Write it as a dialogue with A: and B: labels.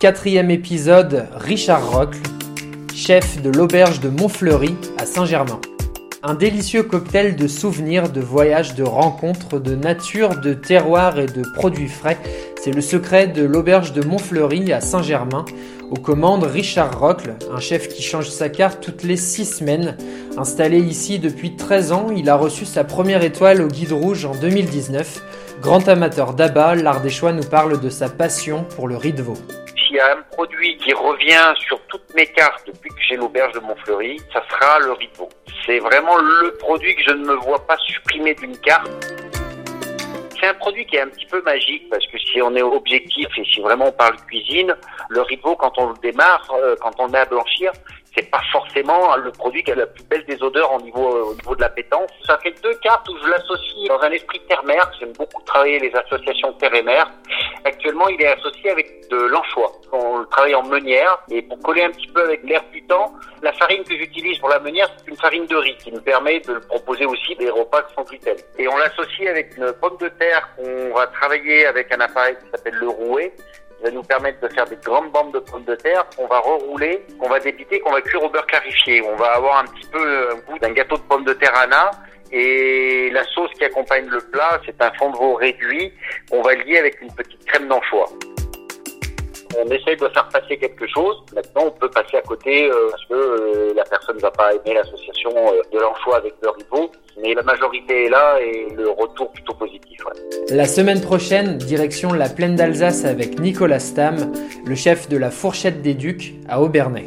A: Quatrième épisode, Richard Rocle, chef de l'auberge de Montfleury à Saint-Germain. Un délicieux cocktail de souvenirs, de voyages, de rencontres, de nature, de terroirs et de produits frais. C'est le secret de l'auberge de Montfleury à Saint-Germain. Aux commandes, Richard Rocle, un chef qui change sa carte toutes les six semaines. Installé ici depuis 13 ans, il a reçu sa première étoile au Guide Rouge en 2019. Grand amateur d'abat, l'art des choix nous parle de sa passion pour le riz de veau.
B: S'il y a un produit qui revient sur toutes mes cartes depuis que j'ai l'auberge de Montfleury, ça sera le riz de veau. C'est vraiment le produit que je ne me vois pas supprimer d'une carte. C'est un produit qui est un petit peu magique parce que si on est objectif et si vraiment on parle cuisine, le riz de veau quand on le démarre, euh, quand on met à blanchir, c'est pas forcément le produit qui a la plus belle des odeurs au niveau, au niveau de l'appétence. Ça fait deux cartes où je l'associe dans un esprit terre-mer. J'aime beaucoup travailler les associations terre et mer. Actuellement, il est associé avec de l'anchois. On le travaille en meunière et pour coller un petit peu avec l'air du temps, la farine que j'utilise pour la meunière, c'est une farine de riz qui me permet de proposer aussi des repas sans gluten. Et on l'associe avec une pomme de terre qu'on va travailler avec un appareil qui s'appelle le rouet qui va nous permettre de faire des grandes bandes de pommes de terre qu'on va rerouler, qu'on va dépiter, qu'on va cuire au beurre clarifié. On va avoir un petit peu un goût d'un gâteau de pommes de terre Anna. Et la sauce qui accompagne le plat, c'est un fond de veau réduit qu'on va lier avec une petite crème d'anchois. On essaye de faire passer quelque chose. Maintenant, on peut passer à côté euh, parce que euh, la personne ne va pas aimer l'association euh, de l'anchois avec le ribot. Mais la majorité est là et le retour plutôt positif.
A: La semaine prochaine, direction la plaine d'Alsace avec Nicolas Stam, le chef de la Fourchette des Ducs à Aubernay.